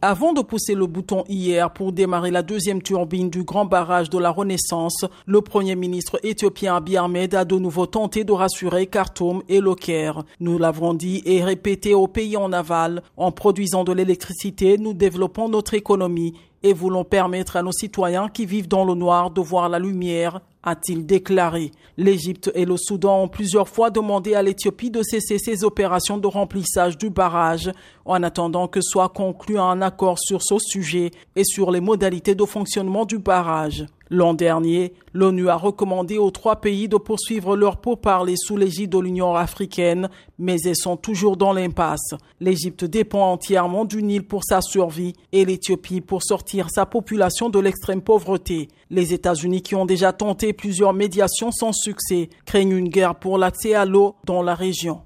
Avant de pousser le bouton hier pour démarrer la deuxième turbine du grand barrage de la Renaissance, le premier ministre éthiopien Abiy Ahmed a de nouveau tenté de rassurer Khartoum et le Caire. Nous l'avons dit et répété au pays en aval, en produisant de l'électricité, nous développons notre économie et voulons permettre à nos citoyens qui vivent dans le noir de voir la lumière, a-t-il déclaré. L'Égypte et le Soudan ont plusieurs fois demandé à l'Éthiopie de cesser ses opérations de remplissage du barrage en attendant que soit conclu un accord sur ce sujet et sur les modalités de fonctionnement du barrage. L'an dernier, l'ONU a recommandé aux trois pays de poursuivre leurs pourparlers sous l'égide de l'Union africaine, mais elles sont toujours dans l'impasse. L'Égypte dépend entièrement du Nil pour sa survie et l'Éthiopie pour sortir sa population de l'extrême pauvreté. Les États-Unis qui ont déjà tenté plusieurs médiations sans succès craignent une guerre pour l'accès à l'eau dans la région.